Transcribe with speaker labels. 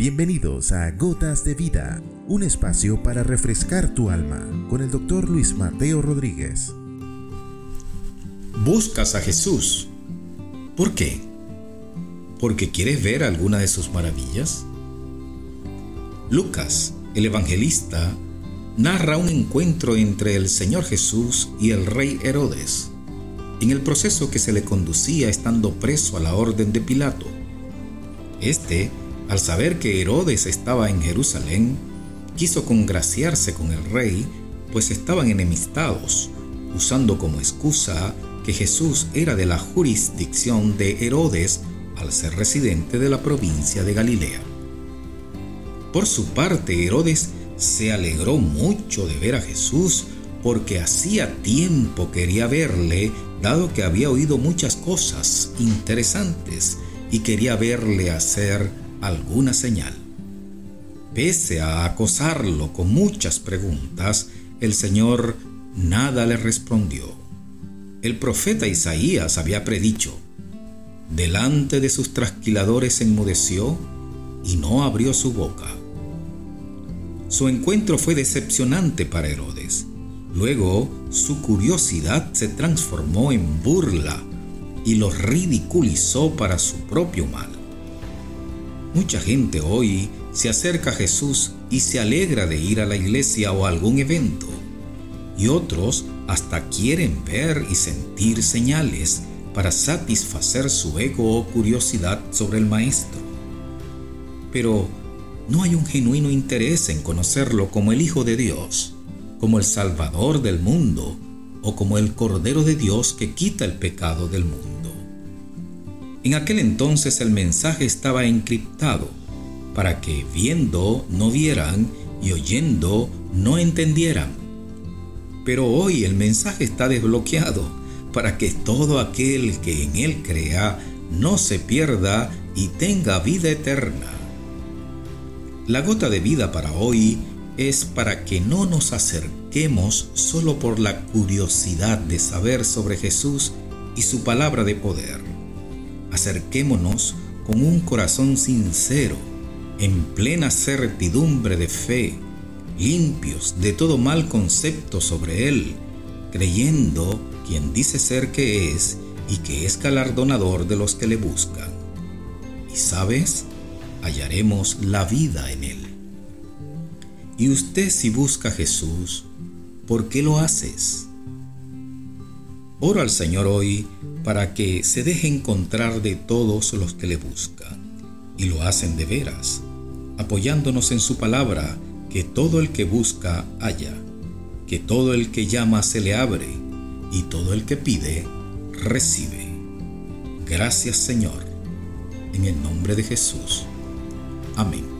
Speaker 1: Bienvenidos a Gotas de Vida, un espacio para refrescar tu alma con el doctor Luis Mateo Rodríguez.
Speaker 2: Buscas a Jesús. ¿Por qué? ¿Porque quieres ver alguna de sus maravillas? Lucas, el evangelista, narra un encuentro entre el Señor Jesús y el rey Herodes, en el proceso que se le conducía estando preso a la orden de Pilato. Este al saber que Herodes estaba en Jerusalén, quiso congraciarse con el rey, pues estaban enemistados, usando como excusa que Jesús era de la jurisdicción de Herodes al ser residente de la provincia de Galilea. Por su parte, Herodes se alegró mucho de ver a Jesús porque hacía tiempo quería verle, dado que había oído muchas cosas interesantes y quería verle hacer alguna señal. Pese a acosarlo con muchas preguntas, el Señor nada le respondió. El profeta Isaías había predicho, delante de sus trasquiladores enmudeció y no abrió su boca. Su encuentro fue decepcionante para Herodes. Luego su curiosidad se transformó en burla y lo ridiculizó para su propio mal. Mucha gente hoy se acerca a Jesús y se alegra de ir a la iglesia o a algún evento. Y otros hasta quieren ver y sentir señales para satisfacer su ego o curiosidad sobre el Maestro. Pero no hay un genuino interés en conocerlo como el Hijo de Dios, como el Salvador del mundo o como el Cordero de Dios que quita el pecado del mundo. En aquel entonces el mensaje estaba encriptado para que viendo no vieran y oyendo no entendieran. Pero hoy el mensaje está desbloqueado para que todo aquel que en él crea no se pierda y tenga vida eterna. La gota de vida para hoy es para que no nos acerquemos solo por la curiosidad de saber sobre Jesús y su palabra de poder acerquémonos con un corazón sincero, en plena certidumbre de fe, limpios de todo mal concepto sobre Él, creyendo quien dice ser que es y que es galardonador de los que le buscan. Y sabes, hallaremos la vida en Él. Y usted si busca a Jesús, ¿por qué lo haces? Oro al Señor hoy para que se deje encontrar de todos los que le buscan, y lo hacen de veras, apoyándonos en su palabra, que todo el que busca halla, que todo el que llama se le abre, y todo el que pide recibe. Gracias Señor, en el nombre de Jesús. Amén.